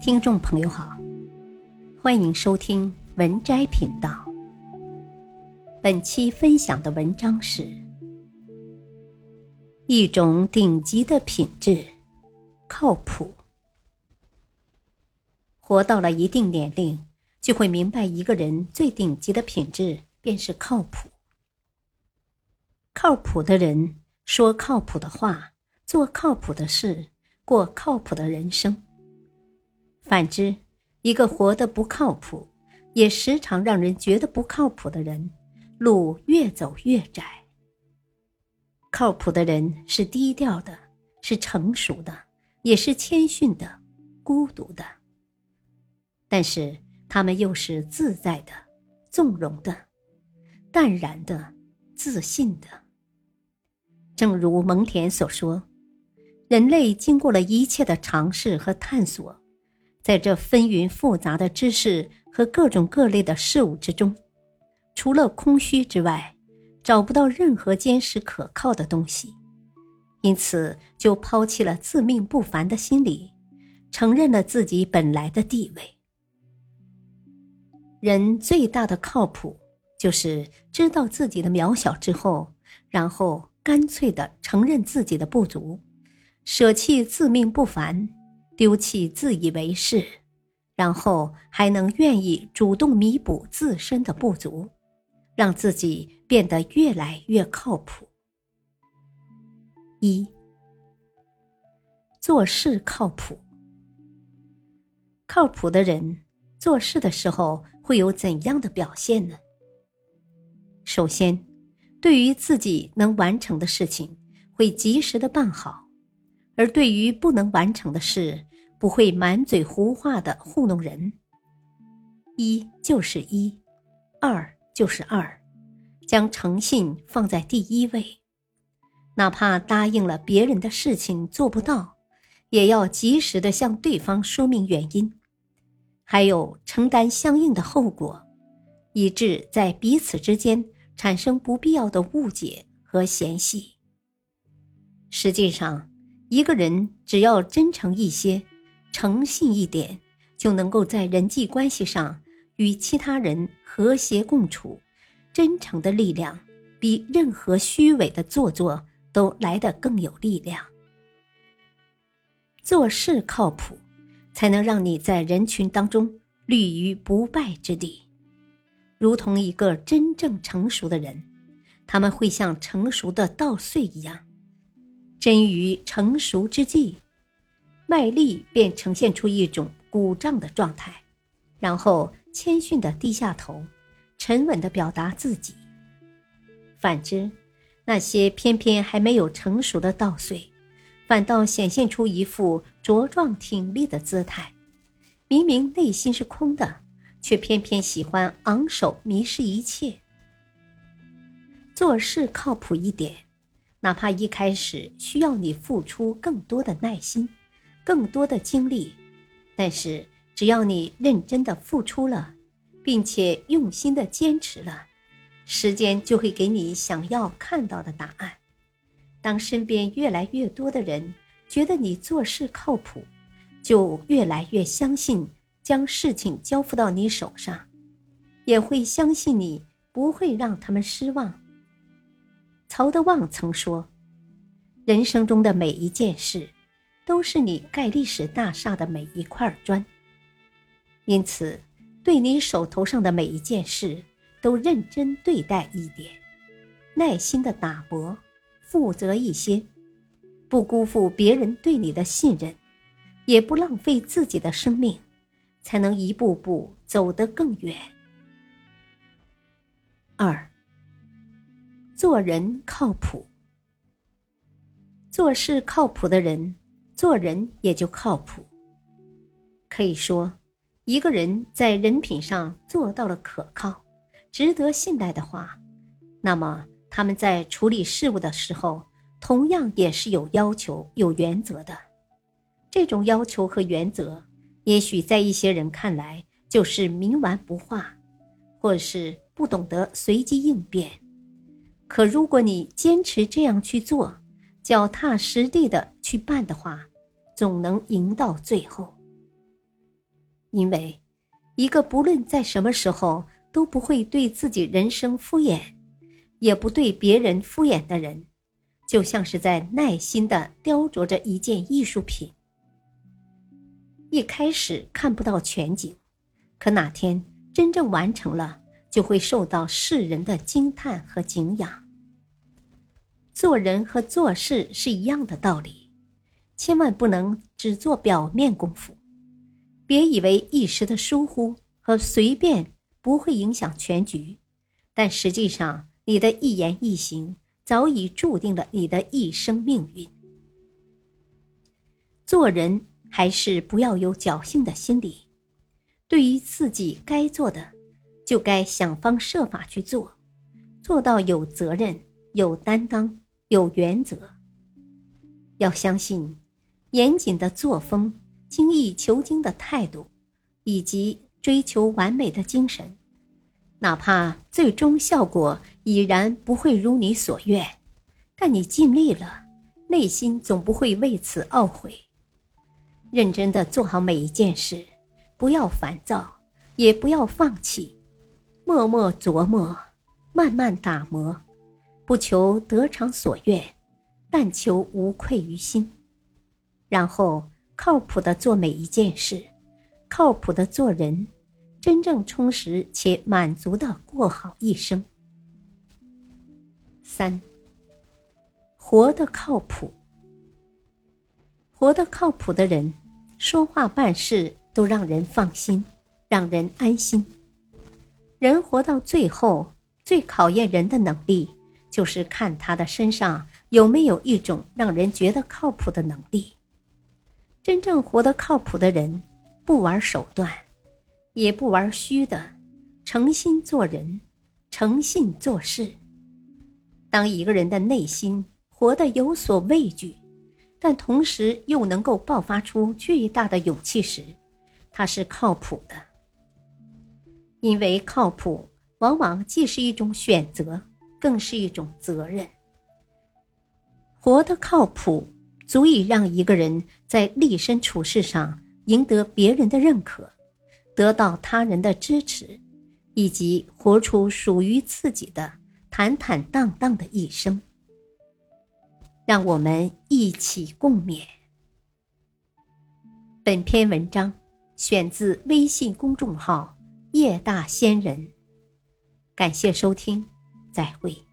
听众朋友好，欢迎收听文摘频道。本期分享的文章是：一种顶级的品质，靠谱。活到了一定年龄，就会明白，一个人最顶级的品质便是靠谱。靠谱的人说靠谱的话，做靠谱的事，过靠谱的人生。反之，一个活得不靠谱，也时常让人觉得不靠谱的人，路越走越窄。靠谱的人是低调的，是成熟的，也是谦逊的，孤独的。但是他们又是自在的、纵容的、淡然的、自信的。正如蒙恬所说：“人类经过了一切的尝试和探索，在这纷纭复杂的知识和各种各类的事物之中，除了空虚之外，找不到任何坚实可靠的东西。因此，就抛弃了自命不凡的心理，承认了自己本来的地位。人最大的靠谱，就是知道自己的渺小之后，然后。”干脆的承认自己的不足，舍弃自命不凡，丢弃自以为是，然后还能愿意主动弥补自身的不足，让自己变得越来越靠谱。一，做事靠谱。靠谱的人做事的时候会有怎样的表现呢？首先。对于自己能完成的事情，会及时的办好；而对于不能完成的事，不会满嘴胡话的糊弄人。一就是一，二就是二，将诚信放在第一位。哪怕答应了别人的事情做不到，也要及时的向对方说明原因，还有承担相应的后果，以致在彼此之间。产生不必要的误解和嫌隙。实际上，一个人只要真诚一些、诚信一点，就能够在人际关系上与其他人和谐共处。真诚的力量比任何虚伪的做作都来得更有力量。做事靠谱，才能让你在人群当中立于不败之地。如同一个真正成熟的人，他们会像成熟的稻穗一样，臻于成熟之际，麦粒便呈现出一种鼓胀的状态，然后谦逊的低下头，沉稳的表达自己。反之，那些偏偏还没有成熟的稻穗，反倒显现出一副茁壮挺立的姿态，明明内心是空的。却偏偏喜欢昂首迷失一切。做事靠谱一点，哪怕一开始需要你付出更多的耐心、更多的精力，但是只要你认真的付出了，并且用心的坚持了，时间就会给你想要看到的答案。当身边越来越多的人觉得你做事靠谱，就越来越相信。将事情交付到你手上，也会相信你不会让他们失望。曹德旺曾说：“人生中的每一件事，都是你盖历史大厦的每一块砖。因此，对你手头上的每一件事，都认真对待一点，耐心的打磨，负责一些，不辜负别人对你的信任，也不浪费自己的生命。”才能一步步走得更远。二，做人靠谱，做事靠谱的人，做人也就靠谱。可以说，一个人在人品上做到了可靠、值得信赖的话，那么他们在处理事务的时候，同样也是有要求、有原则的。这种要求和原则。也许在一些人看来就是冥顽不化，或是不懂得随机应变。可如果你坚持这样去做，脚踏实地的去办的话，总能赢到最后。因为一个不论在什么时候都不会对自己人生敷衍，也不对别人敷衍的人，就像是在耐心的雕琢着一件艺术品。一开始看不到全景，可哪天真正完成了，就会受到世人的惊叹和敬仰。做人和做事是一样的道理，千万不能只做表面功夫。别以为一时的疏忽和随便不会影响全局，但实际上你的一言一行早已注定了你的一生命运。做人。还是不要有侥幸的心理，对于自己该做的，就该想方设法去做，做到有责任、有担当、有原则。要相信严谨的作风、精益求精的态度，以及追求完美的精神，哪怕最终效果已然不会如你所愿，但你尽力了，内心总不会为此懊悔。认真的做好每一件事，不要烦躁，也不要放弃，默默琢磨，慢慢打磨，不求得偿所愿，但求无愧于心。然后靠谱的做每一件事，靠谱的做人，真正充实且满足的过好一生。三，活得靠谱。活得靠谱的人，说话办事都让人放心，让人安心。人活到最后，最考验人的能力，就是看他的身上有没有一种让人觉得靠谱的能力。真正活得靠谱的人，不玩手段，也不玩虚的，诚心做人，诚信做事。当一个人的内心活得有所畏惧。但同时又能够爆发出巨大的勇气时，他是靠谱的。因为靠谱往往既是一种选择，更是一种责任。活得靠谱，足以让一个人在立身处世上赢得别人的认可，得到他人的支持，以及活出属于自己的坦坦荡荡的一生。让我们一起共勉。本篇文章选自微信公众号“叶大仙人”，感谢收听，再会。